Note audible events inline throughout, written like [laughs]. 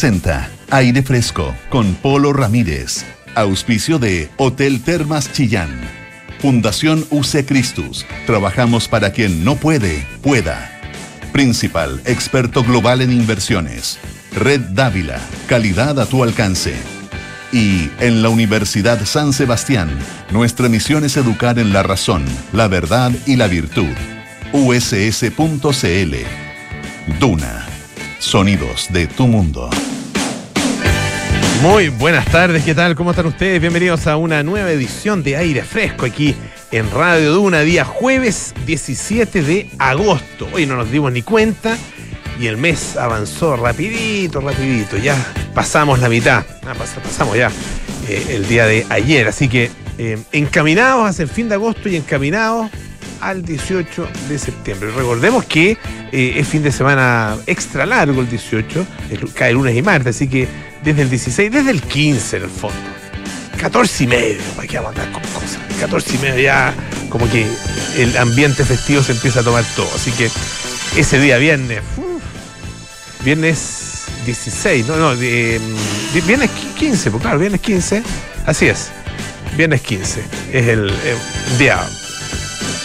presenta Aire Fresco con Polo Ramírez. Auspicio de Hotel Termas Chillán. Fundación UC Christus. Trabajamos para quien no puede, pueda. Principal, experto global en inversiones. Red Dávila, calidad a tu alcance. Y en la Universidad San Sebastián, nuestra misión es educar en la razón, la verdad y la virtud. uss.cl. Duna. Sonidos de tu mundo. Muy buenas tardes, ¿qué tal? ¿Cómo están ustedes? Bienvenidos a una nueva edición de Aire Fresco aquí en Radio Duna, día jueves 17 de agosto. Hoy no nos dimos ni cuenta y el mes avanzó rapidito, rapidito. Ya pasamos la mitad, ah, pasamos ya eh, el día de ayer. Así que eh, encaminados hacia el fin de agosto y encaminados al 18 de septiembre. Recordemos que eh, es fin de semana extra largo el 18, cae lunes y martes, así que desde el 16, desde el 15 en el fondo. 14 y medio, para que vamos a con cosas. 14 y medio ya como que el ambiente festivo se empieza a tomar todo. Así que ese día viernes, viernes 16, no, no, mm, viernes 15, pues claro, viernes 15, así es, viernes 15, es el, día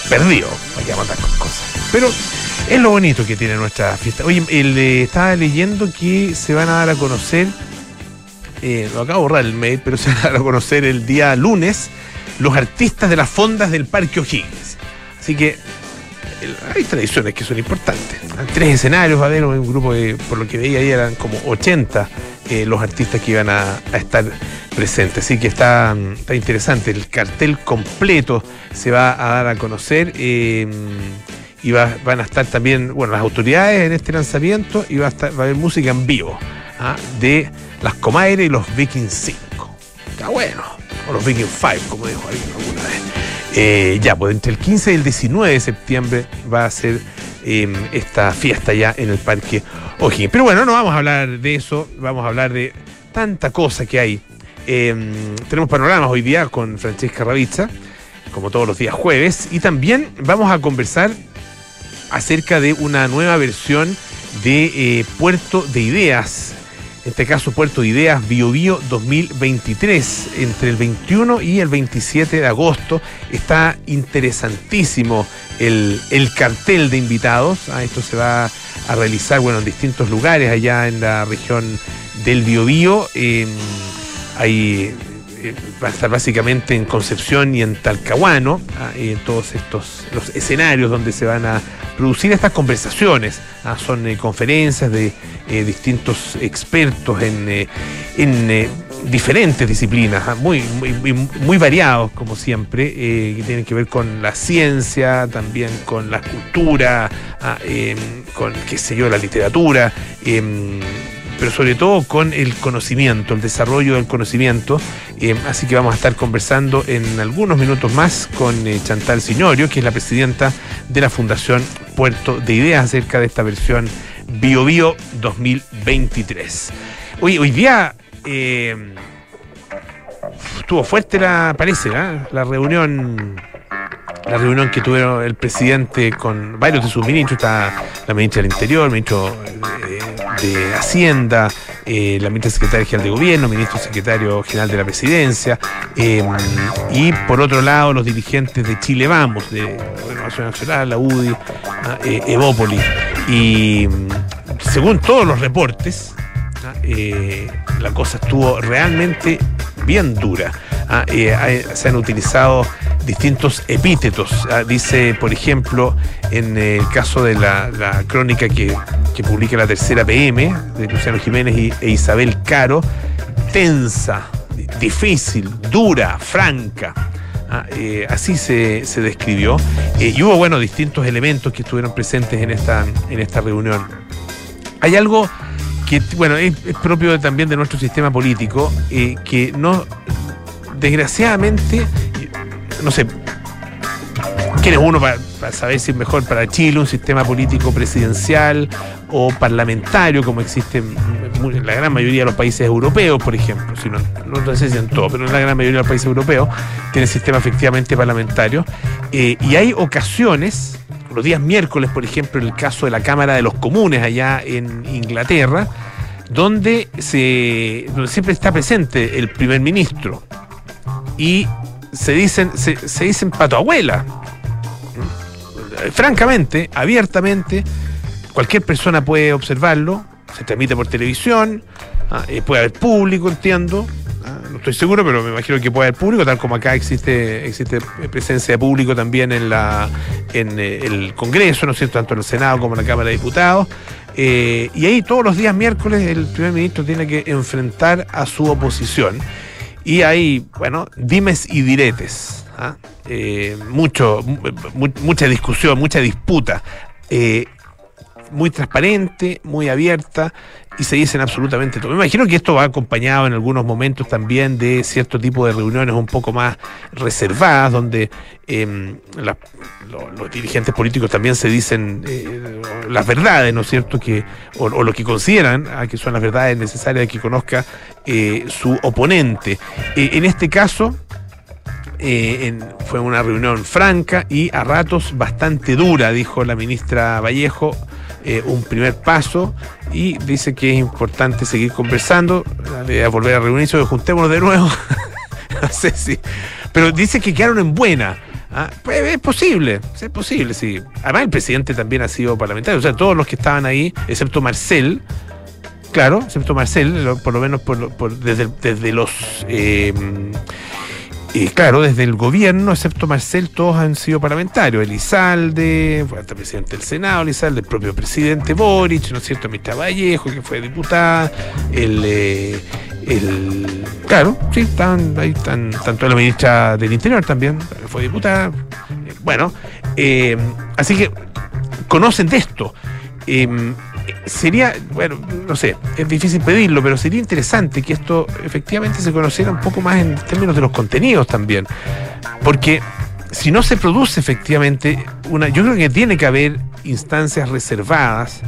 perdido, para que a con cosas. Pero es lo bonito que tiene nuestra fiesta. Oye, le estaba leyendo que se van a dar a conocer eh, lo acabo de borrar el mail, pero [laughs] se van a conocer el día lunes los artistas de las fondas del Parque O'Higgins. Así que hay tradiciones que son importantes. Tres escenarios, a haber un grupo de, por lo que veía ahí, eran como 80 eh, los artistas que iban a, estar presentes. Así que está, está, interesante. El cartel completo se va a dar a conocer. Eh, y van a estar también, bueno, las autoridades en este lanzamiento y va a, estar, va a haber música en vivo ¿ah? de las Comaire y los Viking 5. Está bueno. O los Viking 5, como dijo alguien alguna vez. Eh, ya, pues entre el 15 y el 19 de septiembre va a ser em, esta fiesta ya en el Parque O'Higgins. Pero bueno, no vamos a hablar de eso, vamos a hablar de tanta cosa que hay. Em, tenemos panoramas hoy día con Francesca Ravizza, como todos los días jueves, y también vamos a conversar acerca de una nueva versión de eh, Puerto de Ideas en este caso Puerto Ideas Bio Bio 2023, entre el 21 y el 27 de agosto. Está interesantísimo el, cartel de invitados. Ah, esto se va a realizar bueno, en distintos lugares allá en la región del Biobío. Eh, hay eh, va a estar básicamente en Concepción y en Talcahuano, ah, en todos estos los escenarios donde se van a producir estas conversaciones. Ah, son eh, conferencias de eh, distintos expertos en, en diferentes disciplinas, ah, muy, muy, muy, variados como siempre, que tienen que ver con la ciencia, también con la cultura, em, con, qué sé yo, la literatura em, pero sobre todo con el conocimiento, el desarrollo del conocimiento. Eh, así que vamos a estar conversando en algunos minutos más con eh, Chantal Signorio, que es la presidenta de la Fundación Puerto de Ideas acerca de esta versión BioBio 2023. Hoy, hoy día eh, estuvo fuerte la, parece, la reunión la reunión que tuvieron el presidente con varios de sus ministros, está la ministra del Interior, el ministro de, Hacienda, eh, la ministra secretaria general de Gobierno, ministro secretario general de la Presidencia, em, y por otro lado los dirigentes de Chile Vamos, de Renovación Nacional, la UDI, ah, eh, Evópolis. Y mm, según todos los reportes, ah, eh, la cosa estuvo realmente bien dura. Ah, se han utilizado distintos epítetos. Ah, dice, por ejemplo, en el caso de la, crónica que, publica la tercera PM de Luciano Jiménez e Isabel Caro, tensa, difícil, dura, franca. Ah, eh, así se, describió. Eh, y hubo, bueno, distintos elementos que estuvieron presentes en esta, en esta reunión. Hay algo que, bueno, es, propio también de nuestro sistema político, eh, que no, desgraciadamente, no sé, ¿quién es uno para, saber si es mejor para Chile un sistema político presidencial o parlamentario como existe en, la gran mayoría de los países europeos, por ejemplo? Si no, no, sé si en todo, pero en la gran mayoría de los países europeos tiene sistema efectivamente parlamentario. Eh, y hay ocasiones, los días miércoles, por ejemplo, en el caso de la Cámara de los Comunes allá en Inglaterra, donde, se, siempre está presente el primer ministro y se dicen, se, dicen abuela. Francamente, abiertamente, cualquier persona puede observarlo, se transmite por televisión, ah, eh, puede haber público, entiendo, ah, no estoy seguro, pero me imagino que puede haber público, tal como acá existe, existe presencia de público también en, la, en eh, el Congreso, ¿no es cierto?, tanto en el Senado como en la Cámara de Diputados. Eh, y ahí todos los días miércoles el primer ministro tiene que enfrentar a su oposición. Y hay, bueno, dimes y diretes. ¿ah? mucho, mucha discusión, mucha disputa muy transparente, muy abierta y se dicen absolutamente todo. Me imagino que esto va acompañado en algunos momentos también de cierto tipo de reuniones un poco más reservadas, donde em, los dirigentes políticos también se dicen eh, las verdades, ¿no es cierto? Que, o, lo que consideran ah, que son las verdades necesarias de que conozca eh, su oponente. Eh, en este caso, fue una reunión franca y a ratos bastante dura, dijo la ministra Vallejo, eh, un primer paso y dice que es importante seguir conversando, a volver a reunirse, juntémonos de nuevo. [laughs] no sé si. Pero dice que quedaron en buena. ¿ah? Pues es posible, es posible, sí. Además, el presidente también ha sido parlamentario, o sea, todos los que estaban ahí, excepto Marcel, claro, excepto Marcel, por lo menos por, desde, desde, los. Eh, y claro, desde el gobierno, excepto Marcel, todos han sido parlamentarios. Elizalde, fue hasta presidente del Senado, Elizalde, el propio presidente Boric, ¿no es cierto? Mitra Vallejo, que fue diputada, el, eh, el claro, sí, están, ahí están, tanto la ministra del Interior también, fue diputada. Bueno, eh, así que conocen de esto. Eh, sería, bueno, no sé, es difícil pedirlo, pero sería interesante que esto efectivamente se conociera un poco más en términos de los contenidos también. Porque si no se produce efectivamente una, yo creo que tiene que haber instancias reservadas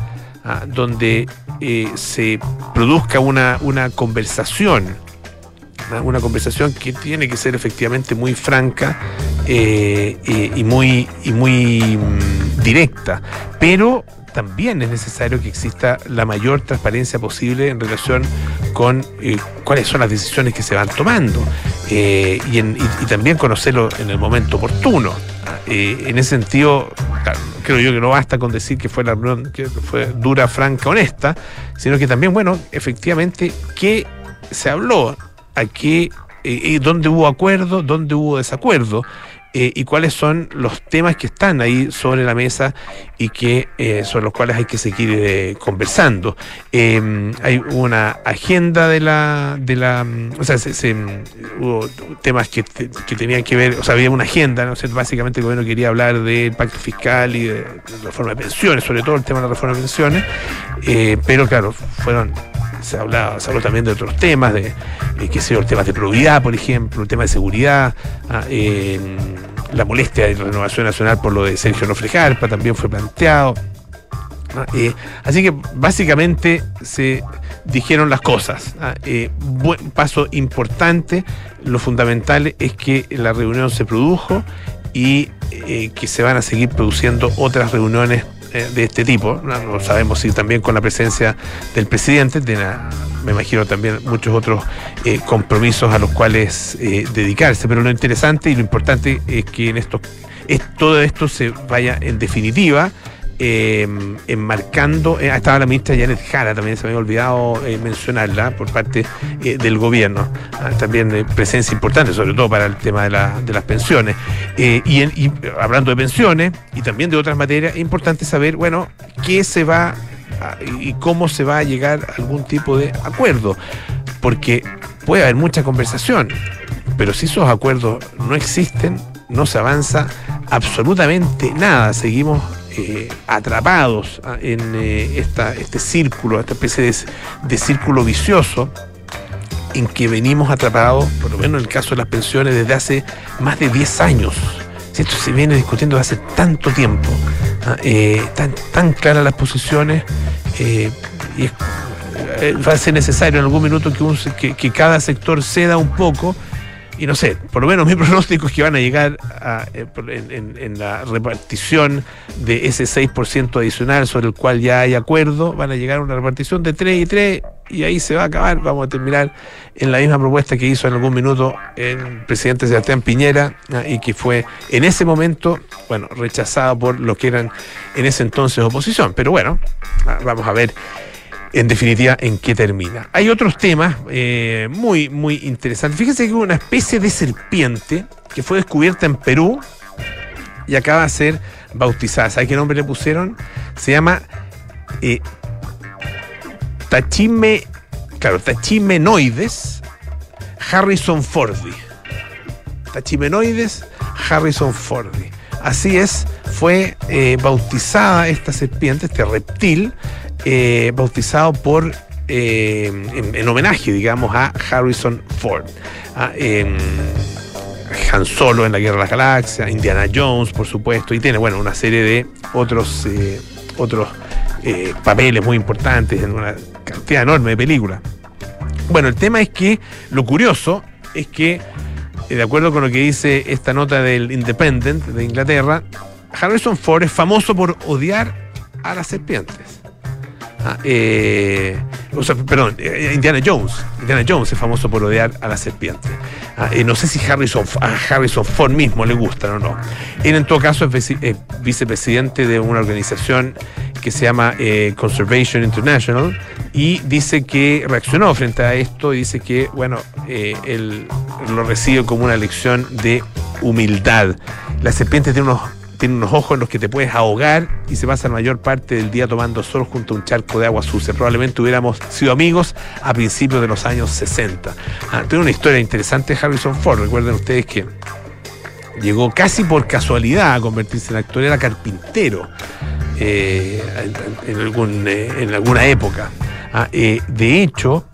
ah, donde eh, se produzca una, una conversación, una conversación que tiene que ser efectivamente muy franca eh, y muy, y muy mm, directa, pero también es necesario que exista la mayor transparencia posible en relación con eh, cuáles son las decisiones que se van tomando eh, y, también conocerlo en el momento oportuno. Eh, en ese sentido, creo yo que no basta con decir que fue la reunión que fue dura, franca, honesta, sino que también, bueno, efectivamente, qué se habló, a qué, dónde hubo acuerdo, dónde hubo desacuerdo. Eh, y cuáles son los temas que están ahí sobre la mesa y que eh, sobre los cuales hay que seguir eh, conversando. Em, hay una agenda de la, de la o sea, se, hubo temas que, que, tenían que ver, o sea, había una agenda, ¿no? básicamente el gobierno quería hablar del pacto fiscal y de, la reforma de pensiones, sobre todo el tema de la reforma de pensiones, pero claro, fueron se habló también de otros temas, de eh, qué sé yo, temas de probidad, por ejemplo, el tema de seguridad, ah, la molestia de Renovación Nacional por lo de Sergio Nofrejarpa también fue planteado. Ah, eh, así que básicamente se dijeron las cosas. Ah, eh, buen paso importante, lo fundamental es que la reunión se produjo y que se van a seguir produciendo otras reuniones eh, de este tipo. No sabemos si también con la presencia del presidente, de me imagino también muchos otros eh, compromisos a los cuales eh, dedicarse. Pero lo interesante y lo importante es que en esto, es, todo esto se vaya en definitiva eh, enmarcando, eh, estaba la ministra Janet Jara, también se me había olvidado eh, mencionarla por parte eh, del gobierno, ah, también presencia importante, sobre todo para el tema de, las pensiones. Y, hablando de pensiones y también de otras materias, es importante saber, bueno, qué se va y cómo se va a llegar a algún tipo de acuerdo, porque puede haber mucha conversación, pero si esos acuerdos no existen, no se avanza absolutamente nada. Seguimos eh, atrapados ah, en eh, esta, este círculo, esta especie de, círculo vicioso en que venimos atrapados, por lo menos en el caso de las pensiones, desde hace más de 10 años. Esto se viene discutiendo desde hace tanto tiempo. Ah, eh, tan, tan claras las posiciones y va a ser necesario en algún minuto que, que, cada sector ceda un poco y no sé, por lo menos mi [laughs] pronóstico es que van a llegar eh, en, la repartición de ese 6% adicional sobre el cual ya hay acuerdo, van a llegar a una repartición de 3 y 3 y ahí se va a acabar. Vamos a terminar en la misma propuesta que hizo en algún minuto el presidente Sebastián Piñera ah, y que fue en ese momento, bueno, rechazado por los que eran en ese entonces oposición. Pero bueno, ah, vamos a ver en definitiva en qué termina. Hay otros temas eh, muy, muy interesantes. Fíjense que una especie de serpiente que fue descubierta en Perú y acaba de ser bautizada. ¿Sabe qué nombre le pusieron? Se llama eh, claro, Tachimenoides Harrison Fordi. Tachimenoides Harrison Fordi. Así es, fue eh, bautizada esta serpiente, este reptil, eh, bautizado por, eh, en, homenaje, digamos, a Harrison Ford. A, Han Solo en la Guerra de las Galaxias, Indiana Jones, por supuesto, y tiene, bueno, una serie de otros, eh, otros papeles muy importantes en una cantidad enorme de películas. Bueno, el tema es que lo curioso es que, de acuerdo con lo que dice esta nota del Independent de Inglaterra, Harrison Ford es famoso por odiar a las serpientes. Eh, o sea, perdón, eh, Indiana Jones. Indiana Jones es famoso por odiar a la serpiente. Ah, eh, no sé si Harrison, a Harrison Ford mismo le gusta o no. Él en todo caso es vicepresidente de una organización que se llama Conservation International y dice que reaccionó frente a esto y dice que, bueno, él lo recibe como una lección de humildad. La serpiente tiene unos tiene unos ojos en los que te puedes ahogar y se pasa la mayor parte del día tomando sol junto a un charco de agua sucia. Probablemente hubiéramos sido amigos a principios de los años 60. Ah, tiene una historia interesante Harrison Ford. Recuerden ustedes que llegó casi por casualidad a convertirse en actor, era carpintero eh, eh, en, alguna época. Ah, eh, de hecho,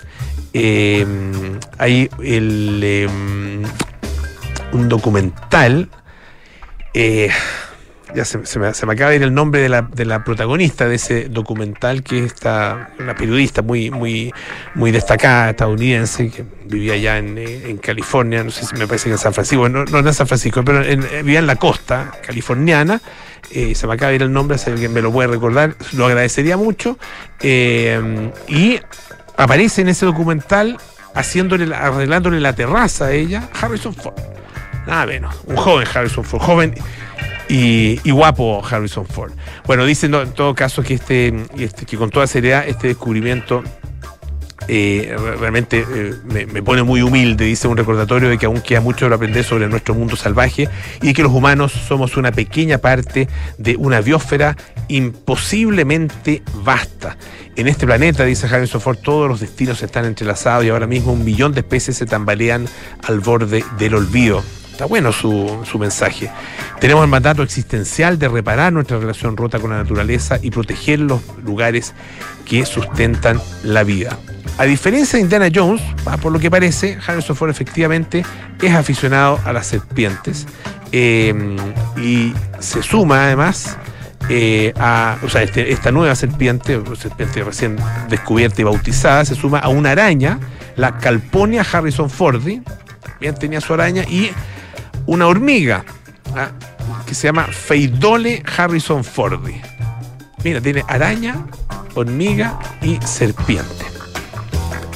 hay un documental ya se, me, acaba de ir el nombre de la, protagonista de ese documental, que es una periodista muy, muy, muy destacada estadounidense, que vivía allá en, eh, California, no sé si me parece que en San Francisco, no, no en San Francisco, pero eh, vivía en la costa californiana. Eh, se me acaba de ir el nombre, si alguien me lo puede recordar, lo agradecería mucho. y aparece en ese documental haciéndole, arreglándole la terraza a ella, Harrison Ford. Nada menos, un joven Harrison Ford, joven y, guapo Harrison Ford. Bueno, dicen en todo caso que este, este, que con toda seriedad este descubrimiento eh, realmente eh, me, pone muy humilde, dice un recordatorio de que aún queda mucho por aprender sobre nuestro mundo salvaje y que los humanos somos una pequeña parte de una biosfera imposiblemente vasta. En este planeta, dice Harrison Ford, todos los destinos están entrelazados y ahora mismo un millón de especies se tambalean al borde del olvido. Bueno su, su, mensaje. Tenemos el mandato existencial de reparar nuestra relación rota con la naturaleza y proteger los lugares que sustentan la vida. A diferencia de Indiana Jones, por lo que parece, Harrison Ford efectivamente es aficionado a las serpientes em, y se suma además eh, a, o sea, este, esta nueva serpiente, serpiente recién descubierta y bautizada, se suma a una araña, la Calponia Harrison Fordi, bien tenía su araña, y una hormiga ¿ah? que se llama Feidole Harrison Fordi. Mira, tiene araña, hormiga y serpiente.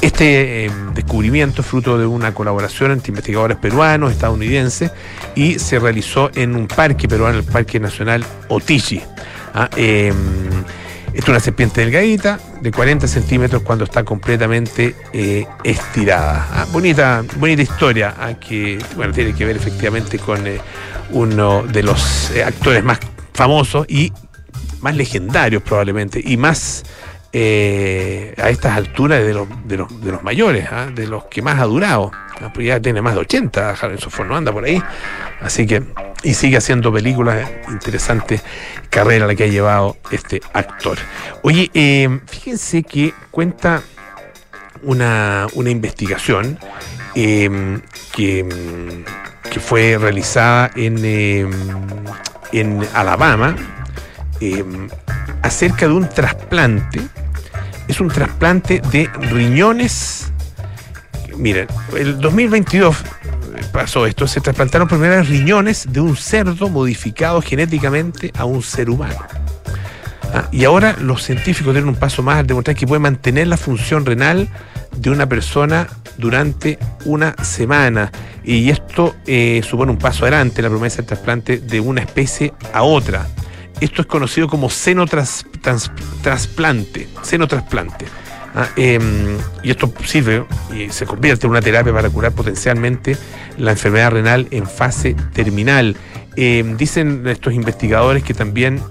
Este eh, descubrimiento es fruto de una colaboración entre investigadores peruanos, estadounidenses, y se realizó en un parque peruano, el Parque Nacional Otichi. ¿ah? Em, es una serpiente delgadita, de 40 centímetros cuando está completamente eh, estirada. Ah, bonita, bonita historia, ah, que bueno, tiene que ver efectivamente con eh, uno de los eh, actores más famosos y más legendarios probablemente, y más a estas alturas de los, de los, de los mayores, ah, de los que más ha durado. Pues ya tiene más de 80, Harrison Ford no anda por ahí. Así que, y sigue haciendo películas interesantes, carrera la que ha llevado este actor. Oye, eh, fíjense que cuenta una, investigación eh, que, que, fue realizada en, eh, en Alabama acerca de un trasplante. Es un trasplante de riñones miren, el 2022 pasó esto? Se trasplantaron primero riñones de un cerdo modificado genéticamente a un ser humano. Ah, y ahora los científicos dieron un paso más al demostrar que puede mantener la función renal de una persona durante una semana. Y esto eh, supone un paso adelante en la promesa del trasplante de una especie a otra. Esto es conocido como senotrasplante. Senotrasplante. Ah, em, y esto sirve y se convierte en una terapia para curar potencialmente la enfermedad renal en fase terminal. Em, dicen estos investigadores que también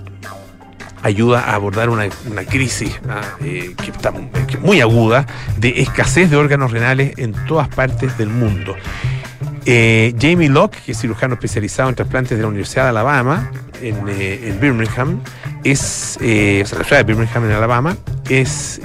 ayuda a abordar una, crisis ah, eh, que está muy aguda de escasez de órganos renales en todas partes del mundo. Eh, Jamie Locke, que es cirujano especializado en trasplantes de la Universidad de Alabama, en, eh, Birmingham, es, eh, la ciudad de Birmingham, en Alabama, es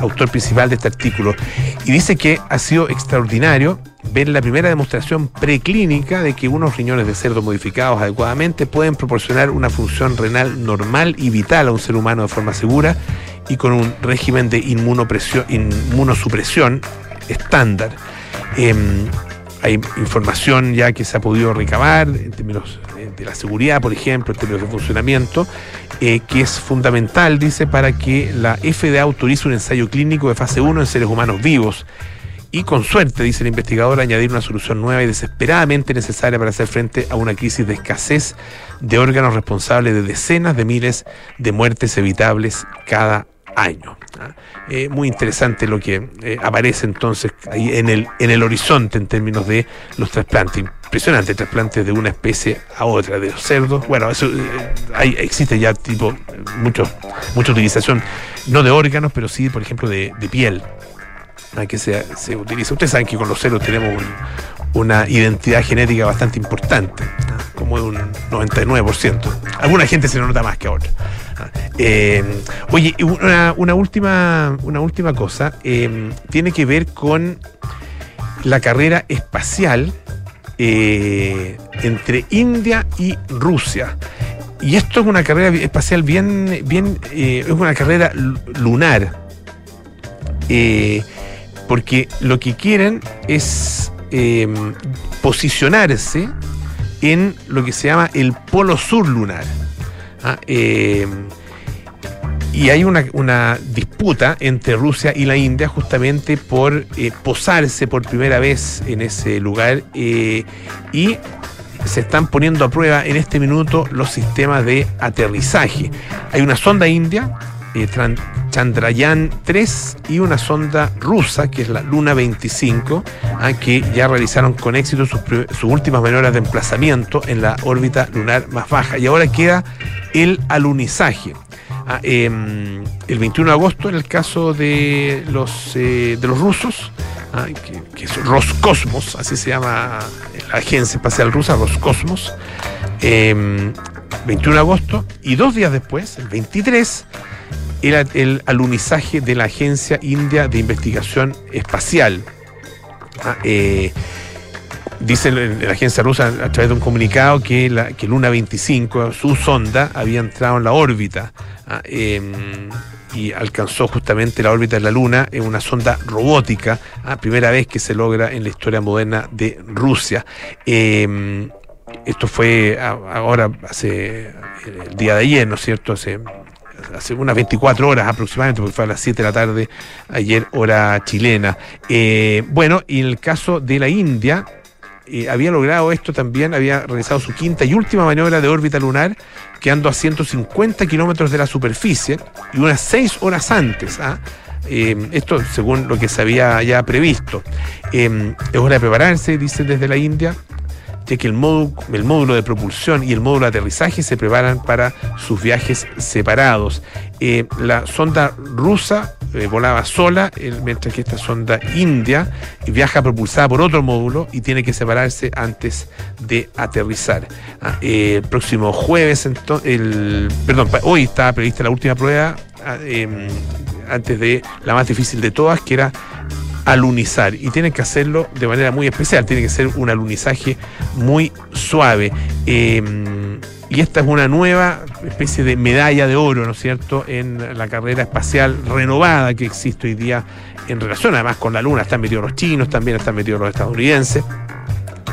autor principal de este artículo. Y dice que ha sido extraordinario ver la primera demostración preclínica de que unos riñones de cerdo modificados adecuadamente pueden proporcionar una función renal normal y vital a un ser humano de forma segura y con un régimen de inmunosupresión estándar. Hay información ya que se ha podido recabar en términos de la seguridad, por ejemplo, en términos de funcionamiento, eh, que es fundamental, dice, para que la FDA autorice un ensayo clínico de fase 1 en seres humanos vivos. Y con suerte, dice el investigador, añadir una solución nueva y desesperadamente necesaria para hacer frente a una crisis de escasez de órganos responsables de decenas de miles de muertes evitables cada año. ¿Ah? Eh, muy interesante lo que eh, aparece entonces ahí en el, en el horizonte en términos de los trasplantes. Impresionante, trasplantes de una especie a otra, de los cerdos. Bueno, eso eh, hay, existe ya tipo mucho, mucha utilización, no de órganos, pero sí, por ejemplo, de, piel. que se, se, utiliza. Ustedes saben que con los cerdos tenemos una identidad genética bastante importante, como de un 99%. Alguna gente se lo nota más que otra. Eh, oye, una, última, una última cosa. Eh, tiene que ver con la carrera espacial eh, entre India y Rusia. Y esto es una carrera espacial bien, bien, es una carrera lunar. porque lo que quieren es posicionarse en lo que se llama el polo sur lunar. Ah, eh, y hay una, disputa entre Rusia y la India justamente por eh, posarse por primera vez en ese lugar eh, y se están poniendo a prueba en este minuto los sistemas de aterrizaje. Hay una sonda india, Chandrayaan 3, y una sonda rusa, que es la Luna 25, ah, que ya realizaron con éxito sus, últimas maniobras de emplazamiento en la órbita lunar más baja. Y ahora queda el alunizaje. Ah, em, el 21 de agosto, en el caso de los, eh, de los rusos, ah, que, es Roscosmos, así se llama la agencia espacial rusa, Roscosmos, 21 em, de agosto, y dos días después, el 23, era el alunizaje de la Agencia India de Investigación Espacial. Ah, eh, Dice la agencia rusa a través de un comunicado que, la, que Luna 25, su sonda, había entrado en la órbita ah, em, y alcanzó justamente la órbita de la Luna en una sonda robótica, ah, primera vez que se logra en la historia moderna de Rusia. Em, esto fue ahora, hace el día de ayer, ¿no es cierto? Hace, hace unas 24 horas aproximadamente, porque fue a las 7 de la tarde, ayer hora chilena. Eh, bueno, y en el caso de la India, eh, había logrado esto también, había realizado su quinta y última maniobra de órbita lunar, quedando a 150 kilómetros de la superficie y unas seis horas antes. ¿ah? Eh, esto según lo que se había ya previsto. Es hora de prepararse, dice desde la India, ya que el módulo, el módulo de propulsión y el módulo de aterrizaje se preparan para sus viajes separados. la sonda rusa eh, volaba sola, mientras que esta sonda india viaja propulsada por otro módulo y tiene que separarse antes de aterrizar. Ah, eh, el próximo jueves, el, perdón, hoy estaba prevista la última prueba ah, em, antes de la más difícil de todas, que era alunizar y tienen que hacerlo de manera muy especial, tiene que ser un alunizaje muy suave. Em, y esta es una nueva especie de medalla de oro, ¿no es cierto?, en la carrera espacial renovada que existe hoy día en relación además con la Luna. Están metidos los chinos, también están metidos los estadounidenses.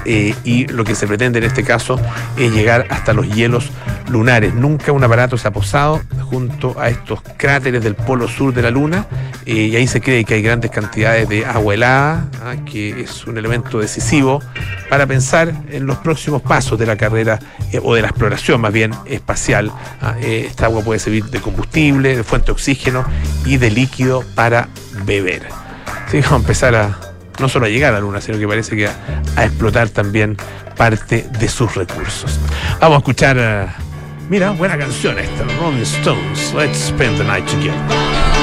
Eh, y lo que se pretende en este caso es llegar hasta los hielos lunares. Nunca un aparato se ha posado junto a estos cráteres del polo sur de la Luna eh, y ahí se cree que hay grandes cantidades de agua helada, ah, que es un elemento decisivo para pensar en los próximos pasos de la carrera eh, o de la exploración más bien espacial. Ah, esta agua puede servir de combustible, de fuente de oxígeno y de líquido para beber. Así vamos a empezar a, no solo a llegar a la Luna, sino que parece que a, explotar también parte de sus recursos. Vamos a escuchar, eh, mira, buena canción esta, Rolling Stones, Let's Spend the Night Together.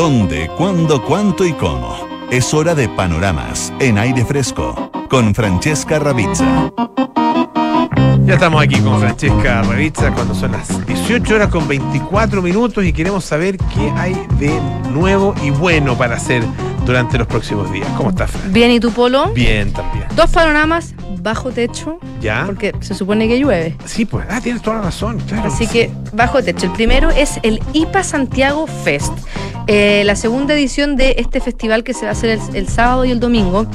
¿Dónde, cuándo, cuánto y cómo? Es hora de panoramas en aire fresco con Francesca Ravizza. Ya estamos aquí con Francesca Ravizza cuando son las 18 horas con 24 minutos y queremos saber qué hay de nuevo y bueno para hacer durante los próximos días. ¿Cómo estás, Fran? Bien, ¿y tú, Polo? Bien, también. Dos panoramas bajo techo. ¿Ya? Porque se supone que llueve. Sí, pues, ah, tienes toda la razón, claro. Así que bajo techo. El primero es el IPA Santiago Fest. Eh, la segunda edición de este festival que se va a hacer el, sábado y el domingo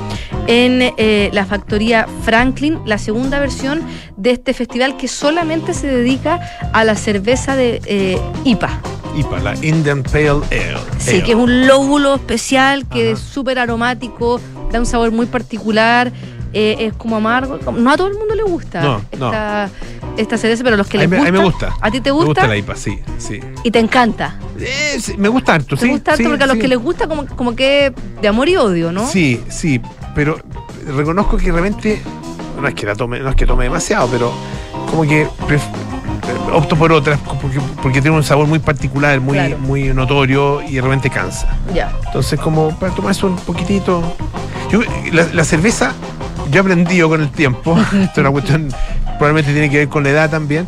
en eh, la factoría Franklin, la segunda versión de este festival que solamente se dedica a la cerveza de eh, IPA. IPA, la Indian Pale Ale. Sí, que es un lóbulo especial que es súper aromático, da un sabor muy particular. Eh, es como amargo. No a todo el mundo le gusta No, no. esta, esta cerveza, pero a los que A les mí, me- gusta. a mí me gusta. ¿A ti te Me gusta? gusta la IPA, sí, sí. Y te encanta. Eh, sí, me gusta harto, ¿Te sí. gusta harto? sí, porque a los que les gusta como, como que de amor y odio, ¿no? Sí, sí, pero reconozco que realmente no es que la tome, no es que tome demasiado, pero como que pref- opto por otras porque, porque tiene un sabor muy particular, muy, Claro. muy notorio y de repente cansa. Ya. Entonces, como para tomarse un poquitito. Yo, la, la cerveza, yo he aprendido con el tiempo, [laughs] esto es una cuestión, probablemente tiene que ver con la edad también,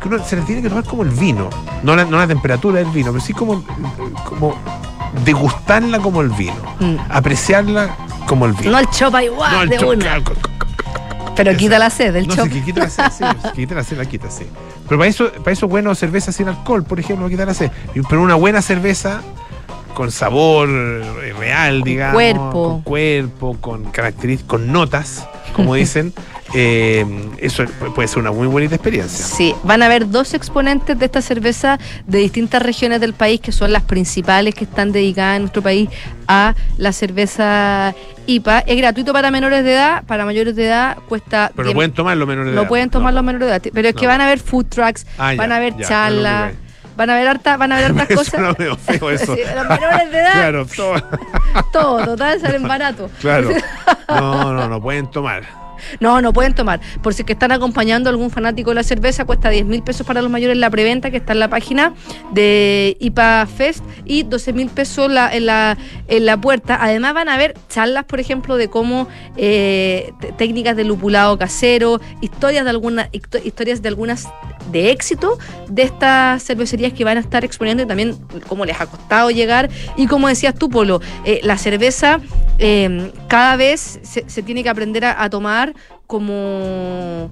que uno se la tiene que tomar como el vino. No la, no la temperatura del vino, pero sí como, como degustarla como el vino. Mm. Apreciarla como el vino. No el chopa igual No, el de co- Pero quita la sed del no, chop. sí, que quita la sed, sí, quita la sed, la quita, sí. Pero para eso, para eso bueno cerveza sin alcohol, por ejemplo, va a quitar la sed. Pero una buena cerveza con sabor eh, real, digamos. cuerpo. Con cuerpo, con características, con notas, como [laughs] dicen. eh, eso puede ser una muy bonita experiencia. Sí, van a haber dos exponentes de esta cerveza de distintas regiones del país que son las principales que están dedicadas en nuestro país a la cerveza IPA. Es gratuito para menores de edad, para mayores de edad cuesta Pero 10 pueden tomar los menores de edad. pueden tomar los menores de edad, pero es que van a haber food trucks, Ah, ya, van a haber charlas, no, van a haber harta, van a haber hartas [laughs] cosas. suena medio feo eso. [laughs] Sí, los menores de edad, Claro, todo- [laughs] todo, total, salen baratos. claro. No, no, no pueden tomar. No, no pueden tomar. Por si que están acompañando a algún fanático de la cerveza, cuesta 10 mil pesos para los mayores la preventa que está en la página de IPA Fest y 12 mil pesos en, la, en la puerta. Además van a haber charlas, por ejemplo, de cómo eh, técnicas de lupulado casero, historias de algunas historias de algunas de éxito de estas cervecerías que van a estar exponiendo y también cómo les ha costado llegar. Y como decías tú, Polo, eh, la cerveza eh, cada vez se, tiene que aprender a tomar como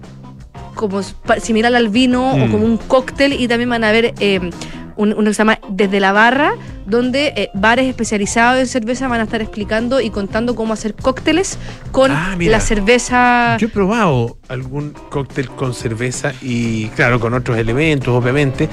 como similar al vino o Mm. como un cóctel y también van a ver eh, un, uno que se llama Desde la Barra, donde eh, bares especializados en cerveza van a estar explicando y contando cómo hacer cócteles con Ah, mira. la cerveza. Yo he probado algún cóctel con cerveza y, claro, con otros elementos, obviamente,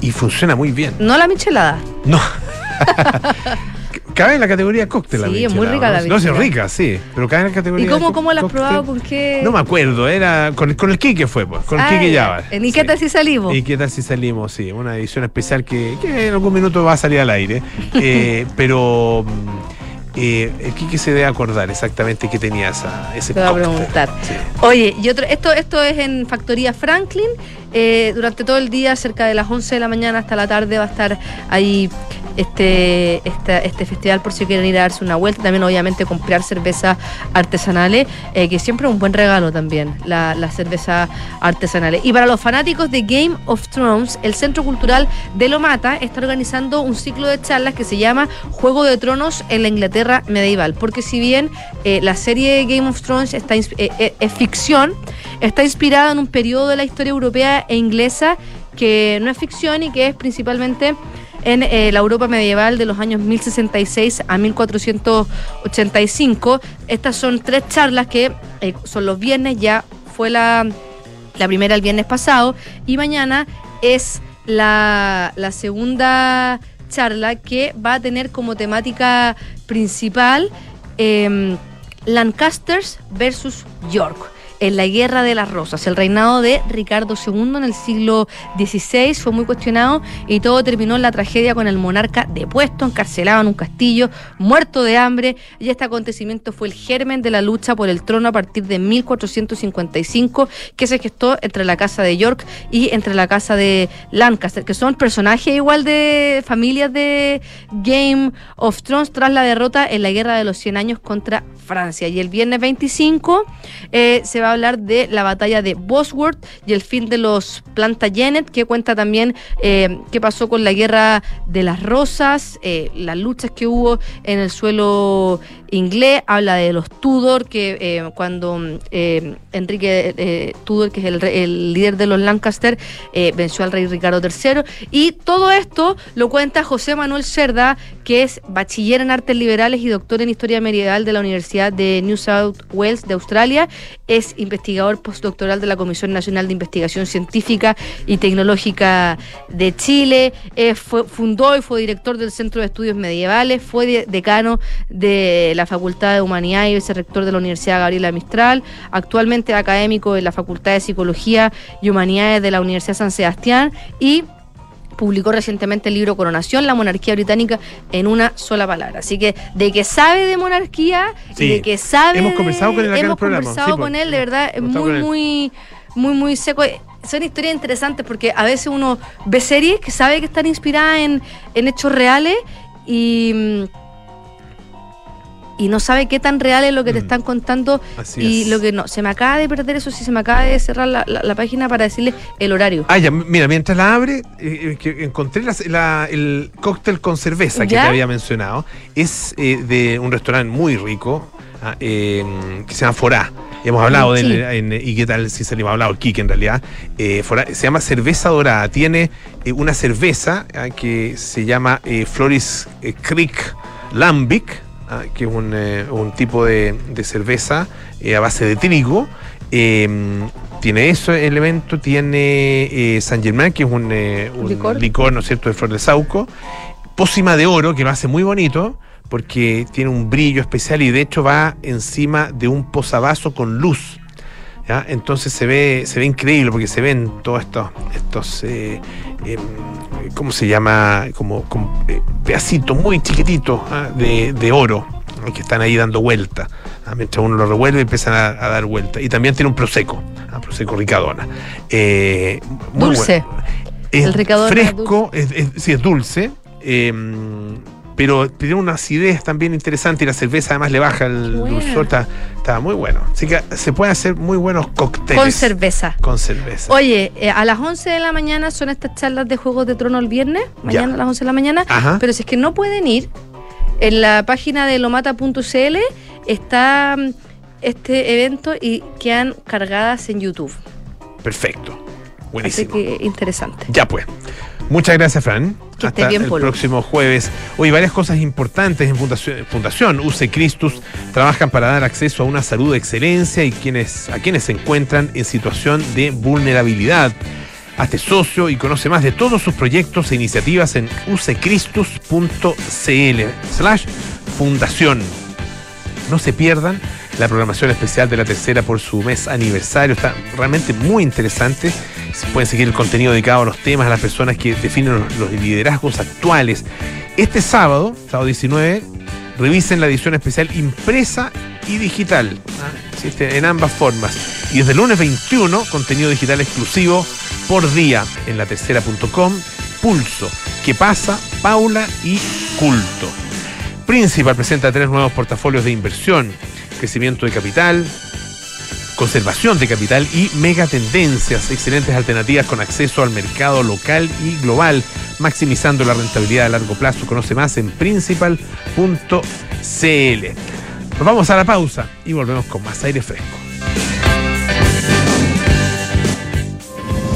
y funciona muy bien. No la michelada. No. [laughs] cabe en la categoría cóctel. la Sí, es muy rica ¿no? la No, sí, es rica, sí, pero cabe en la ¿Y categoría. cómo, de cómo la has probado? ¿Con qué? No me acuerdo, era con, con el Quique fue, pues, con el Ah, Quique ya. Yabar. ¿Y qué tal si salimos? ¿Y qué tal si salimos? Sí, una edición especial que, que en algún minuto va a salir al aire. [laughs] Eh, pero mm, eh, el Quique se debe acordar exactamente qué tenía esa, ese Te voy a preguntar. Sí. Oye, y otro, esto, esto es en Factoría Franklin. Eh, durante todo el día, cerca de las 11 de la mañana hasta la tarde, va a estar ahí este, esta- este festival por si quieren ir a darse una vuelta. También, obviamente, comprar cervezas artesanales, eh, que siempre es un buen regalo también, la- las cervezas artesanales. Y para los fanáticos de Game of Thrones, el Centro Cultural de Lomata está organizando un ciclo de charlas que se llama Juego de Tronos en la Inglaterra medieval. Porque si bien eh, la serie Game of Thrones está es ficción, está inspirada en un periodo de la historia europea e inglesa que no es ficción y que es principalmente en eh, la Europa medieval de los años 1066 a 1485. Estas son tres charlas que eh, son los viernes, ya fue la, la primera el viernes pasado y mañana es la, la segunda charla que va a tener como temática principal em, Lancasters versus York en la Guerra de las Rosas. El reinado de Ricardo II en el siglo XVI fue muy cuestionado y todo terminó en la tragedia con el monarca depuesto, encarcelado en un castillo, muerto de hambre. Y este acontecimiento fue el germen de la lucha por el trono a partir de 1455, que se gestó entre la casa de York y entre la casa de Lancaster, que son personajes igual de familias de Game of Thrones tras la derrota en la Guerra de los 100 años contra Francia. Y el viernes 25 eh, se va hablar de la batalla de Bosworth y el fin de los Plantagenet, que cuenta también eh, qué pasó con la guerra de las rosas, eh, las luchas que hubo en el suelo inglés, habla de los Tudor, que eh, cuando Enrique Tudor, que es el, el líder de los Lancaster, venció al rey Ricardo III. Y todo esto lo cuenta José Manuel Cerda, que es bachiller en artes liberales y doctor en historia medieval de la Universidad de New South Wales de Australia. Es investigador postdoctoral de la Comisión Nacional de Investigación Científica y Tecnológica de Chile. Eh, fundó y fue director del Centro de Estudios Medievales. Fue decano de la Facultad de Humanidad y vicerrector de la Universidad Gabriela Mistral. Actualmente académico de la Facultad de Psicología y Humanidades de la Universidad San Sebastián y publicó recientemente el libro Coronación, la monarquía británica en una sola palabra. Así que de que sabe de monarquía de que sabe hemos conversado con él hemos conversado con él, de verdad, muy muy muy muy seco. Son historias interesantes porque a veces uno ve series que sabe que están inspiradas en, en hechos reales y mm, y no sabe qué tan real es lo que te mm. están contando y lo que no. Se me acaba de perder eso, sí, se me acaba de cerrar la, página para decirle el horario. Ah, ya, mira, mientras la abre, eh, eh, encontré el cóctel con cerveza que te había mencionado. Es eh, de un restaurante muy rico ah, que se llama Forá. Hemos hablado de él y qué tal si se le hemos hablado aquí, que en realidad se llama cerveza dorada. Tiene una cerveza ah, que se llama Floris Creek Lambic Ah, que es un, eh, tipo de, cerveza eh, a base de trigo. Em, tiene eso elemento, tiene eh, San Germain, que es un, licor. ¿no es cierto?, de flor de sauco. Pócima de oro, que lo hace muy bonito, porque tiene un brillo especial y de hecho va encima de un posavasos con luz. Entonces se ve, se ve increíble porque se ven todos estos, estos em, ¿cómo se llama? Como, eh, pedacitos muy chiquititos ¿ah? de, oro que están ahí dando vuelta. ¿ah? Mientras uno lo revuelve, empiezan a, dar vuelta. Y también tiene un prosecco, ¿ah? prosecco ricadona. Eh, dulce. Es El fresco, es, sí, es dulce. Pero tiene una acidez también interesante y la cerveza además le baja el dulzor, está, muy bueno. Así que se pueden hacer muy buenos cócteles. Con cerveza. Con cerveza. Oye, eh, a las 11 de la mañana son estas charlas de Juegos de Trono el viernes, mañana a las 11 de la mañana, pero si es que no pueden ir, en la página de lomata.cl está mm, este evento y quedan cargadas en YouTube. Perfecto. Buenísimo. Así que interesante. Ya pues. Muchas gracias, Fran. Hasta el próximo jueves. Hoy varias cosas importantes en Fundación, Fundación UC Christus trabajan para dar acceso a una salud de excelencia y quienes, a quienes se encuentran en situación de vulnerabilidad. Hazte socio y conoce más de todos sus proyectos e iniciativas en ucecristus.cl slash fundación. No se pierdan la programación especial de la tercera por su mes aniversario. Está realmente muy interesante Pueden seguir el contenido dedicado a los temas, a las personas que definen los, liderazgos actuales. Este sábado, sábado 19, revisen la edición especial impresa y digital. Existe en ambas formas. Y desde el lunes 21, contenido digital exclusivo por día en la tercera.com, Pulso, que pasa, Paula y Culto. Principal presenta tres nuevos portafolios de inversión, crecimiento de capital, conservación de capital y megatendencias, excelentes alternativas con acceso al mercado local y global, maximizando la rentabilidad a largo plazo. Conoce más en principal.cl. Nos vamos a la pausa y volvemos con más aire fresco.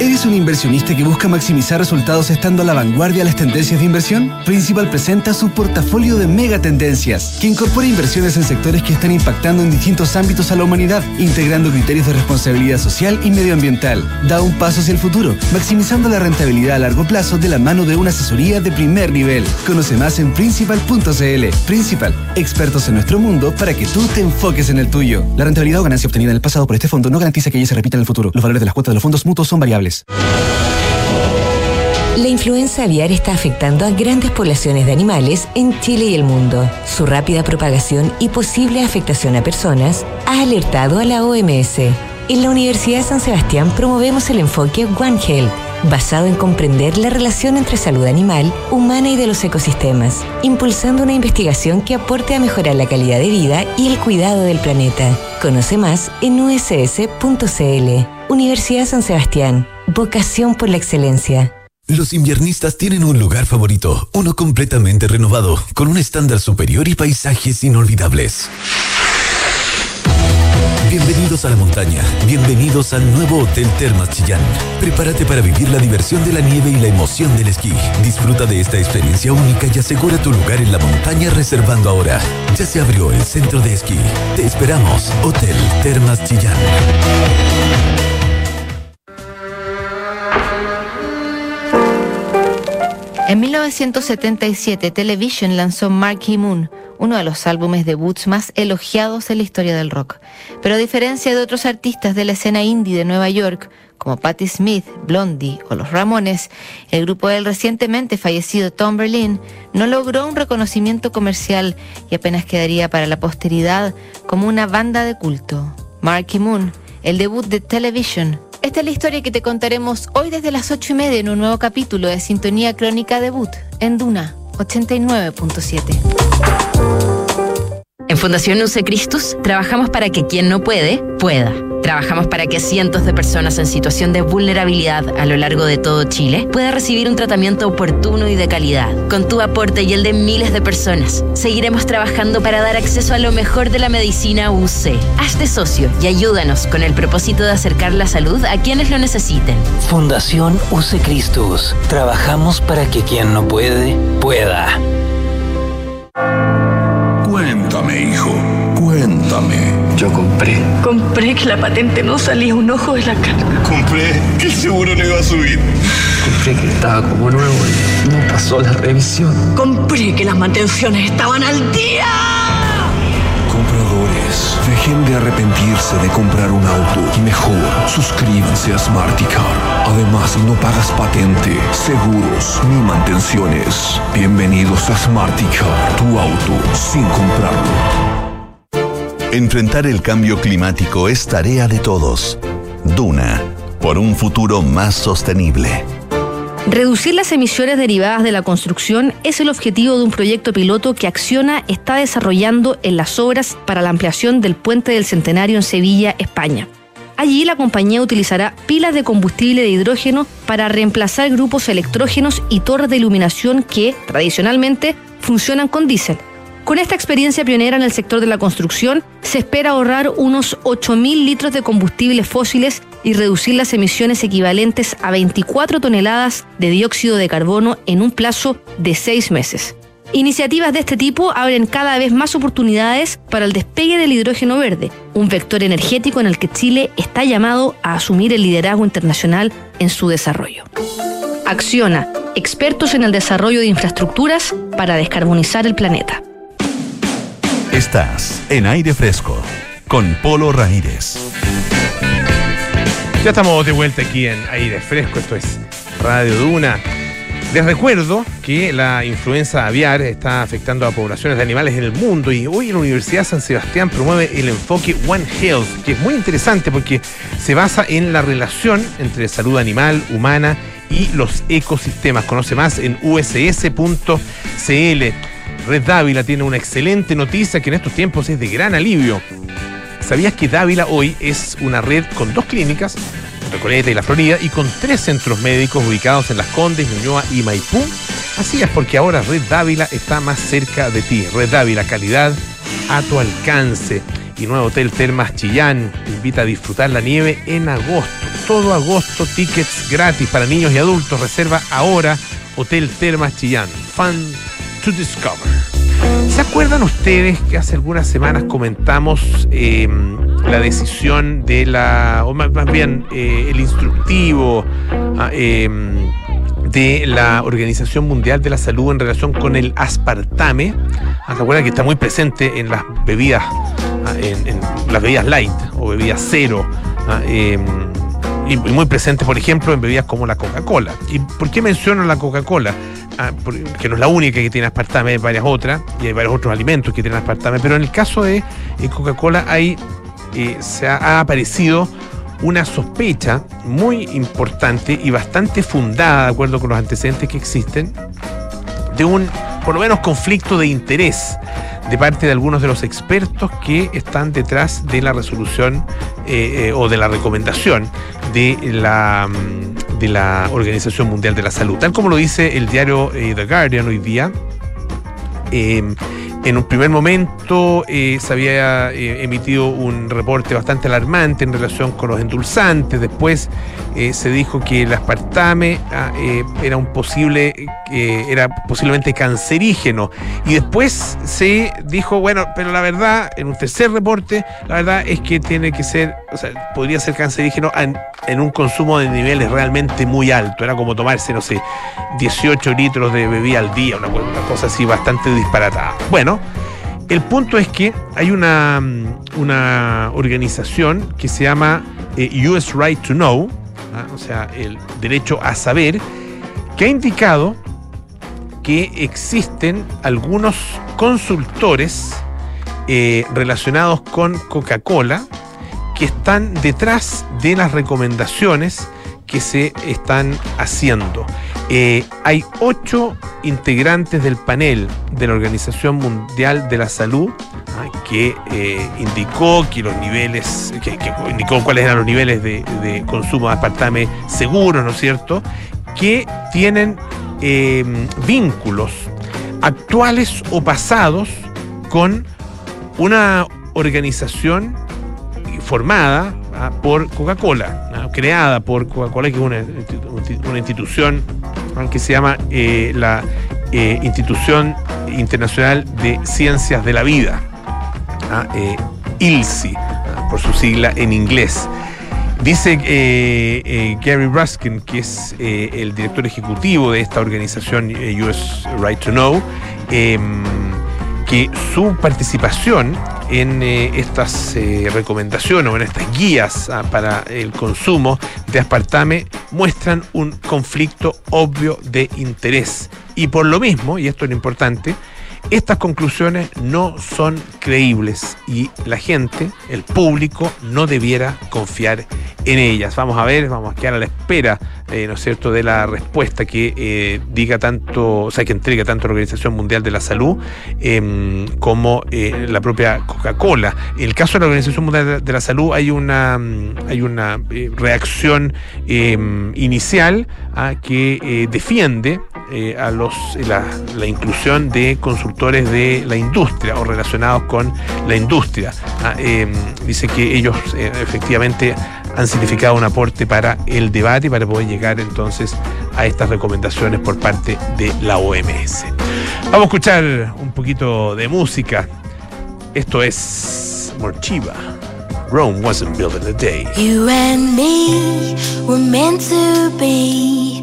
¿Eres un inversionista que busca maximizar resultados estando a la vanguardia de las tendencias de inversión? Principal presenta su portafolio de mega tendencias, que incorpora inversiones en sectores que están impactando en distintos ámbitos a la humanidad, integrando criterios de responsabilidad social y medioambiental. Da un paso hacia el futuro, maximizando la rentabilidad a largo plazo de la mano de una asesoría de primer nivel. Conoce más en principal.cl. Principal, expertos en nuestro mundo para que tú te enfoques en el tuyo. La rentabilidad o ganancia obtenida en el pasado por este fondo no garantiza que ella se repita en el futuro. Los valores de las cuotas de los fondos mutuos son variables. La influenza aviar está afectando a grandes poblaciones de animales en Chile y el mundo. Su rápida propagación y posible afectación a personas ha alertado a la OMS. En la Universidad de San Sebastián promovemos el enfoque One Health, basado en comprender la relación entre salud animal, humana y de los ecosistemas, impulsando una investigación que aporte a mejorar la calidad de vida y el cuidado del planeta. Conoce más en uss.cl. Universidad San Sebastián. Vocación por la excelencia. Los inviernistas tienen un lugar favorito, uno completamente renovado, con un estándar superior y paisajes inolvidables. Bienvenidos a la montaña, bienvenidos al nuevo Hotel Termas Chillán. Prepárate para vivir la diversión de la nieve y la emoción del esquí. Disfruta de esta experiencia única y asegura tu lugar en la montaña reservando ahora. Ya se abrió el centro de esquí. Te esperamos, Hotel Termas Chillán. En 1977, Television lanzó Marquee Moon, uno de los álbumes debuts más elogiados en la historia del rock. Pero a diferencia de otros artistas de la escena indie de Nueva York, como Patti Smith, Blondie o Los Ramones, el grupo del recientemente fallecido Tom Berlin no logró un reconocimiento comercial y apenas quedaría para la posteridad como una banda de culto. Marky Moon, el debut de Television. Esta es la historia que te contaremos hoy desde las ocho y media en un nuevo capítulo de Sintonía Crónica Debut en Duna 89.7. En Fundación Use Cristus trabajamos para que quien no puede, pueda. Trabajamos para que cientos de personas en situación de vulnerabilidad a lo largo de todo Chile puedan recibir un tratamiento oportuno y de calidad. Con tu aporte y el de miles de personas, seguiremos trabajando para dar acceso a lo mejor de la medicina UC. Hazte socio y ayúdanos con el propósito de acercar la salud a quienes lo necesiten. Fundación Cristus. Trabajamos para que quien no puede, pueda. Cuéntame, hijo, cuéntame. Yo compré. Compré que la patente no salía un ojo de la cara. Compré que el seguro no iba a subir. Compré que estaba como nuevo y no pasó la revisión. Compré que las mantenciones estaban al día. Dejen de arrepentirse de comprar un auto. Mejor, suscríbanse a Smarticar. Además, no pagas patente, seguros ni mantenciones. Bienvenidos a Smarticar, tu auto sin comprarlo. Enfrentar el cambio climático es tarea de todos. Duna, por un futuro más sostenible. Reducir las emisiones derivadas de la construcción es el objetivo de un proyecto piloto que Acciona está desarrollando en las obras para la ampliación del puente del Centenario en Sevilla, España. Allí la compañía utilizará pilas de combustible de hidrógeno para reemplazar grupos electrógenos y torres de iluminación que, tradicionalmente, funcionan con diésel. Con esta experiencia pionera en el sector de la construcción, se espera ahorrar unos 8.000 litros de combustibles fósiles y reducir las emisiones equivalentes a 24 toneladas de dióxido de carbono en un plazo de seis meses. Iniciativas de este tipo abren cada vez más oportunidades para el despegue del hidrógeno verde, un vector energético en el que Chile está llamado a asumir el liderazgo internacional en su desarrollo. Acciona, expertos en el desarrollo de infraestructuras para descarbonizar el planeta. Estás en aire fresco con Polo Ramírez. Ya estamos de vuelta aquí en aire fresco, esto es Radio Duna. Les recuerdo que la influenza aviar está afectando a poblaciones de animales en el mundo y hoy la Universidad San Sebastián promueve el enfoque One Health, que es muy interesante porque se basa en la relación entre salud animal, humana y los ecosistemas. Conoce más en uss.cl. Red Dávila tiene una excelente noticia que en estos tiempos es de gran alivio. ¿Sabías que Dávila hoy es una red con dos clínicas, Recoleta y La Florida, y con tres centros médicos ubicados en Las Condes, Ñuñoa y Maipú? Así es porque ahora Red Dávila está más cerca de ti. Red Dávila, calidad a tu alcance. Y nuevo Hotel Termas Chillán te invita a disfrutar la nieve en agosto. Todo agosto, tickets gratis para niños y adultos. Reserva ahora Hotel Termas Chillán. Fun ¿Se acuerdan ustedes que hace algunas semanas comentamos eh, la decisión de la, o más, bien eh, el instructivo ah, eh, de la Organización Mundial de la Salud en relación con el aspartame? Ah, ¿Se acuerdan que está muy presente en las bebidas, ah, en, en, las bebidas light o bebidas cero? y muy presente, por ejemplo, en bebidas como la Coca-Cola. ¿Y por qué menciono la Coca-Cola? Ah, que no es la única que tiene aspartame, hay varias otras, y hay varios otros alimentos que tienen aspartame, pero en el caso de Coca-Cola hay, eh, se ha, aparecido una sospecha muy importante y bastante fundada, de acuerdo con los antecedentes que existen, de un por lo menos conflicto de interés de parte de algunos de los expertos que están detrás de la resolución eh, eh, o de la recomendación de la, mm, de la Organización Mundial de la Salud. Tal como lo dice el diario eh, The Guardian hoy día, en un primer momento eh, se había eh, emitido un reporte bastante alarmante en relación con los endulzantes. Después eh, se dijo que el aspartame ah, era un posible, era posiblemente cancerígeno. Y después se dijo, bueno, pero la verdad, en un tercer reporte, la verdad es que tiene que ser, o sea, podría ser cancerígeno en, en un consumo de niveles realmente muy alto. Era como tomarse, no sé, 18 litros de bebida al día, una, una cosa así bastante disparatada. Bueno el punto es que hay una, mm, una organización que se llama eh, US Right to Know, ¿ah? o sea, el derecho a saber, que ha indicado que existen algunos consultores eh, relacionados con Coca-Cola que están detrás de las recomendaciones que se están haciendo. Eh, hay ocho integrantes del panel de la Organización Mundial de la Salud ah, que eh, indicó que los niveles, que, indicó cuáles eran los niveles de, consumo de aspartame seguros, ¿no es cierto? Que tienen em, vínculos actuales o pasados con una organización formada ah, por Coca-Cola, ah, creada por Coca-Cola, que es una, institución ah, que se llama eh, la eh, Institución Internacional de Ciencias de la Vida, eh, ILSI, por su sigla en inglés. Dice Gary Ruskin, que es el director ejecutivo de esta organización US Right to Know, em, que su participación en eh, estas eh, recomendaciones o en estas guías ah, para el consumo de aspartame muestran un conflicto obvio de interés. Y por lo mismo, y esto es lo importante, estas conclusiones no son creíbles y la gente, el público, no debiera confiar en ellas. Vamos a ver, vamos a quedar a la espera, eh, ¿no es cierto?, de la respuesta que eh, diga tanto, o sea, que entrega tanto la Organización Mundial de la Salud em, como eh, la propia Coca-Cola. En el caso de la Organización Mundial de la Salud hay una, mm, hay una reacción em, inicial ah, que defiende a los la, la inclusión de consultores de la industria o relacionados con la industria. Ah, em, dice que ellos eh, efectivamente han significado un aporte para el debate y para poder llegar entonces a estas recomendaciones por parte de la OMS. Vamos a escuchar un poquito de música. Esto es Morchiva. Rome wasn't built in a day. You and me were meant to be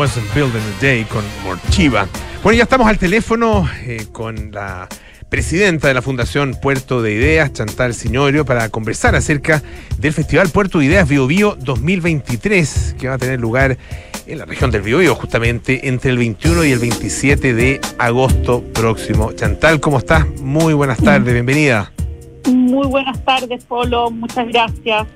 Wasn't Built in a Day con Morchiva. Bueno, ya estamos al teléfono eh, con la presidenta de la Fundación Puerto de Ideas, Chantal Signorio, para conversar acerca del Festival Puerto de Ideas Bio Bio 2023, que va a tener lugar en la región del Biobío, justamente entre el 21 y el 27 de agosto próximo. Chantal, ¿cómo estás? Muy buenas tardes, bienvenida. Muy buenas tardes, Polo, muchas gracias.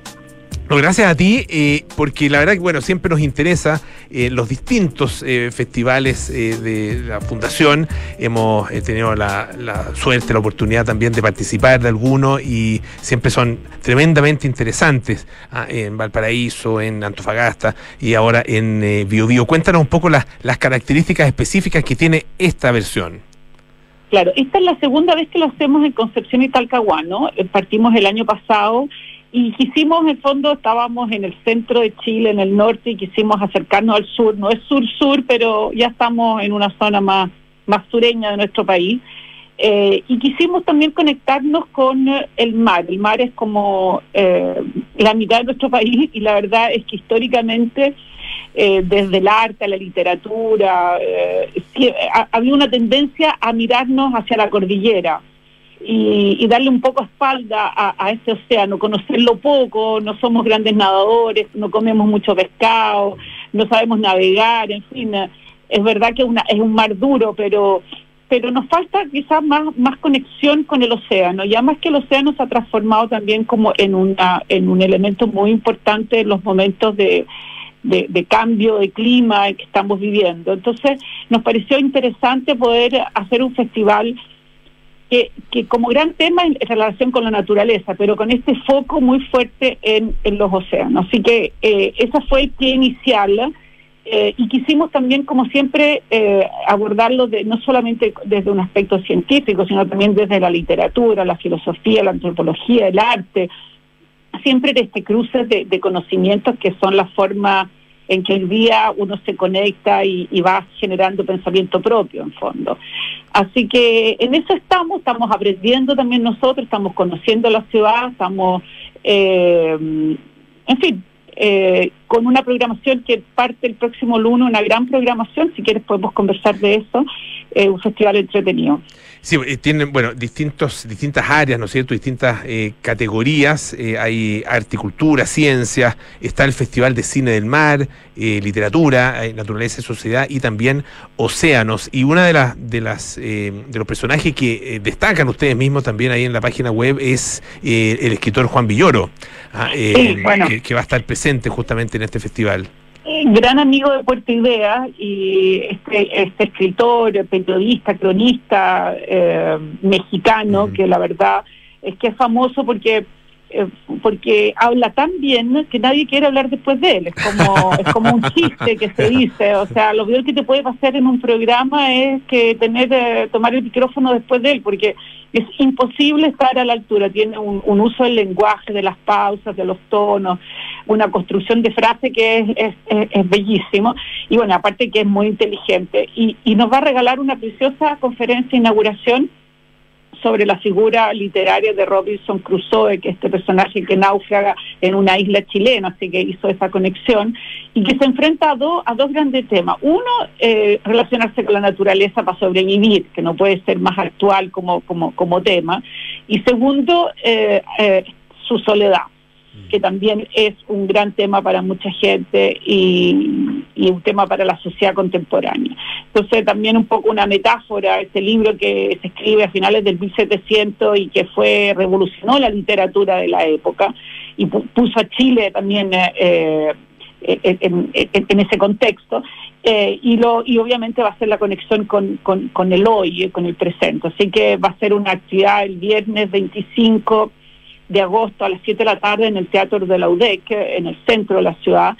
Gracias a ti, eh, porque la verdad que bueno, siempre nos interesa eh, los distintos eh, festivales eh, de la Fundación. Hemos eh, tenido la, la suerte, la oportunidad también de participar de algunos y siempre son tremendamente interesantes ah, en Valparaíso, en Antofagasta y ahora en eh, Bio. Cuéntanos un poco las, las características específicas que tiene esta versión. Claro, esta es la segunda vez que lo hacemos en Concepción y Talcahuano. Partimos el año pasado y quisimos, en el fondo, estábamos en el centro de Chile, en el norte, y quisimos acercarnos al sur. No es sur-sur, pero ya estamos en una zona más, más sureña de nuestro país. Eh, y quisimos también conectarnos con el mar. El mar es como eh, la mitad de nuestro [laughs] país y la verdad es que históricamente, eh, desde el arte a la literatura, eh, había una tendencia a mirarnos hacia la cordillera y, y darle un poco espalda a, este océano, conocerlo poco, no somos grandes nadadores, no comemos mucho pescado, no sabemos navegar, en fin, eh, es verdad que una, es un mar duro, pero pero nos falta quizás más, más conexión con el océano, y además que el océano se ha transformado también como en, una, en un elemento muy importante en los momentos de, de cambio de clima que estamos viviendo. Entonces nos pareció interesante poder hacer un festival que, que como gran tema en relación con la naturaleza, pero con este foco muy fuerte en, en los océanos. Así que eh, ese fue el pie inicial eh, y quisimos también, como siempre, eh, abordarlo de, no solamente desde un aspecto científico, sino también desde la literatura, la filosofía, la antropología, el arte, siempre de este cruce de, conocimientos que son la forma en que el día uno se conecta y va generando pensamiento propio, en fondo. Así que en eso estamos, estamos aprendiendo también nosotros, estamos conociendo la ciudad, estamos, eh, en fin, eh, con una programación que parte el próximo lunes, una gran programación, si quieres podemos conversar de eso, eh, un festival entretenido. Sí, tienen, bueno, distintos, distintas áreas, ¿no es cierto? Distintas eh, categorías. eh, hay articultura, ciencias, está el Festival de Cine del Mar, eh, literatura, eh, naturaleza y sociedad y también océanos. Y una de las de las eh, de los personajes que destacan ustedes mismos también ahí en la página web es el escritor Juan Villoro, ah, Sí, bueno. que, que va a estar presente justamente en este festival. Gran amigo de Puerto Idea y este, este escritor, periodista, cronista eh, mexicano, que la verdad es que es famoso porque eh, porque habla tan bien que nadie quiere hablar después de él. Es como, es como un chiste que se [laughs] dice. O sea, lo peor que te puede pasar en un programa es que tener eh, tomar el micrófono después de él, porque es imposible estar a la altura. Tiene un, un uso del lenguaje, de las pausas, de los tonos, una construcción de frase que es, es, es- es bellísimo. Y bueno, aparte que es muy inteligente. Y, y nos va a regalar una preciosa conferencia de inauguración sobre la figura literaria de Robinson Crusoe, que es este personaje que náufraga en una isla chilena, así que hizo esa conexión, y que se enfrenta a, dos a dos grandes temas. Uno, eh, relacionarse con la naturaleza para sobrevivir, que no puede ser más actual como, como, como tema. Y segundo, eh, eh, su soledad que también es un gran tema para mucha gente y, y un tema para la sociedad contemporánea. Entonces también un poco una metáfora, este libro que se escribe a finales del 1700 y que fue revolucionó la literatura de la época y pu- puso a Chile también eh, eh, en, en- en ese contexto. Eh, y, lo, y obviamente va a ser la conexión con, con, con el hoy, eh, con el presente. Así que va a ser una actividad el viernes 25 de agosto a las 7 de la tarde en el Teatro de la UDEC, en el centro de la ciudad.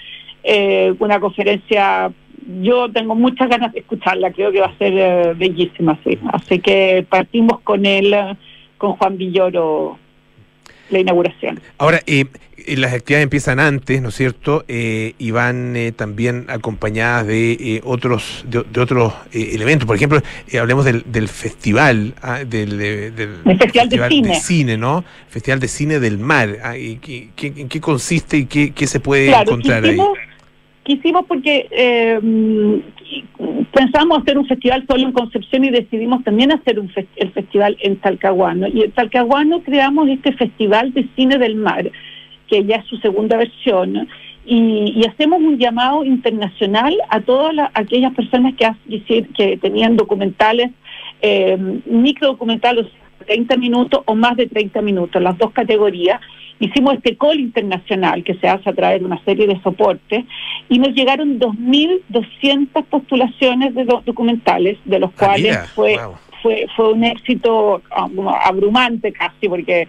Eh, una conferencia, yo tengo muchas ganas de escucharla, creo que va a ser eh, bellísima, sí. Así que partimos con él, con Juan Villoro, la inauguración. Ahora, eh, las actividades empiezan antes, ¿no es cierto? Eh, y van eh, también acompañadas de eh, otros de, de otros eh, elementos. Por ejemplo, hablemos del, del festival, ah, del, de- del El Festival de Cine. ¿no? Festival de Cine del Mar. Ah, y qué- qué- ¿En qué consiste y qué, qué se puede Claro, encontrar ahí? Quisimos, porque eh, pensamos hacer un festival solo en Concepción y decidimos también hacer un el festival en Talcahuano. Y en Talcahuano creamos este festival de cine del mar, que ya es su segunda versión. Y, hacemos un llamado internacional a todas aquellas personas que, que tenían documentales, eh, microdocumentales, 30 minutos o más de 30 minutos, las dos categorías, hicimos este call internacional que se hace a través de una serie de soportes y nos llegaron 2.200 postulaciones de documentales, de los ah, cuales fue, fue, fue un éxito um, abrumante casi, porque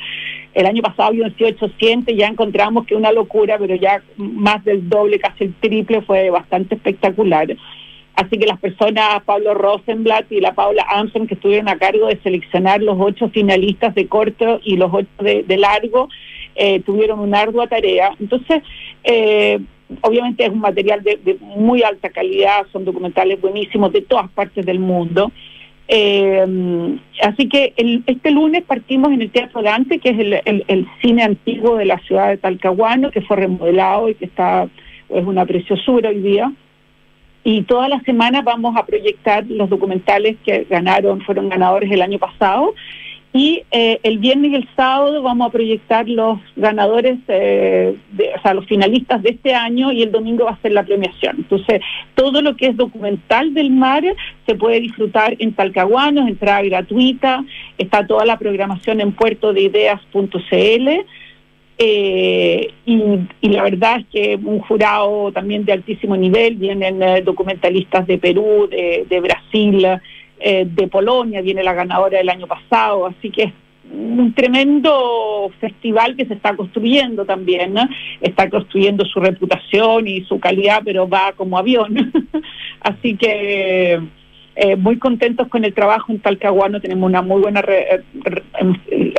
el año pasado había 800 y ya encontramos que una locura, pero ya más del doble, casi el triple, fue bastante espectacular. Así que las personas, Pablo Rosenblatt y la Paula Amson, que estuvieron a cargo de seleccionar los ocho finalistas de corto y los ocho de, de largo, eh, tuvieron una ardua tarea. Entonces, eh, obviamente es un material de, muy alta calidad, son documentales buenísimos de todas partes del mundo. Eh, así que este lunes partimos en el Teatro Dante, que es el, cine antiguo de la ciudad de Talcahuano, que fue remodelado y que está es una preciosura hoy día. Y toda la semana vamos a proyectar los documentales que ganaron, fueron ganadores el año pasado y eh, el viernes y el sábado vamos a proyectar los ganadores, eh, o sea, los finalistas de este año y el domingo va a ser la premiación. Entonces, todo lo que es documental del mar se puede disfrutar en Talcahuano, es entrada gratuita, está toda la programación en puertodeideas.cl. Eh, y, la verdad es que un jurado también de altísimo nivel, vienen documentalistas de Perú, de, de Brasil, eh, de Polonia, viene la ganadora del año pasado, así que es un tremendo festival que se está construyendo también, está construyendo su reputación y su calidad, pero va como avión. [laughs] así que eh, muy contentos con el trabajo en Talcahuano, tenemos una muy buena, eh,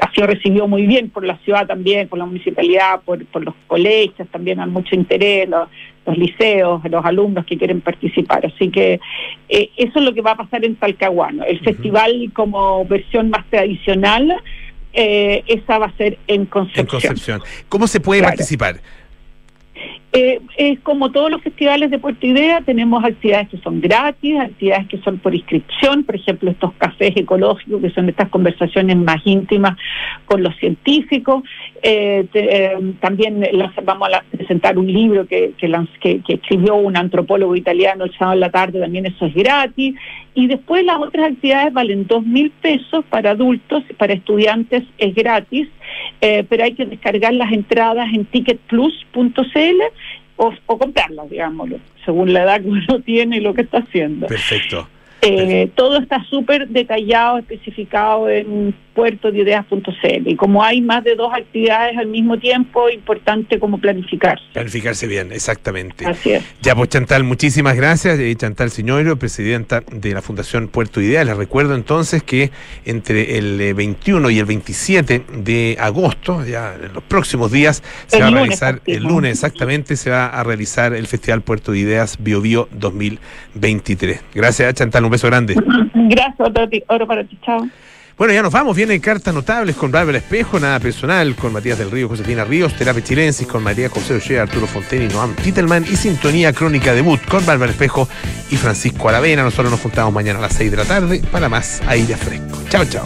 ha sido recibido muy bien por la ciudad también, por la municipalidad, por, los colegios, también hay mucho interés, los, liceos, los alumnos que quieren participar. Así que eh, eso es lo que va a pasar en Talcahuano. El festival como versión más tradicional, esa va a ser en Concepción. En Concepción. ¿Cómo se puede participar? Eh, es como todos los festivales de Puerto Idea, tenemos actividades que son gratis, actividades que son por inscripción, por ejemplo, estos cafés ecológicos, que son estas conversaciones más íntimas con los científicos. Eh, eh, también vamos a presentar un libro que, escribió un antropólogo italiano el sábado en la tarde, también eso es gratis. Y después las otras actividades valen dos mil pesos para adultos, para estudiantes es gratis, pero hay que descargar las entradas en ticketplus.cl o, o comprarlas, digámoslo, según la edad que uno [laughs] tiene y lo que está haciendo. Perfecto. Eh, todo está súper detallado, especificado en puertodideas.cl. Y como hay más de dos actividades al mismo tiempo, importante como planificarse. Planificarse bien, exactamente. Así es. Ya, pues Chantal, muchísimas gracias. Chantal Siñoiro, presidenta de la Fundación Puerto Ideas. Les recuerdo entonces que entre el 21 eh, y el 27 de agosto, ya en los próximos días, se va a realizar, el lunes exactamente, se va a realizar el Festival Puerto de Ideas Bio Bio 2023. Gracias, Chantal un beso grande. Gracias, oro para ti, chao. Bueno, ya nos vamos. Vienen cartas notables con Bárbara Espejo, nada personal con Matías del Río, Josefina Ríos, Terapia Chilensis con María José Oshea, Arturo Fonteni, Noam Titelman y Sintonía Crónica Debut con Bárbara Espejo y Francisco Aravena. Nosotros nos juntamos mañana a las 6 de la tarde para más aire fresco. Chao, chao.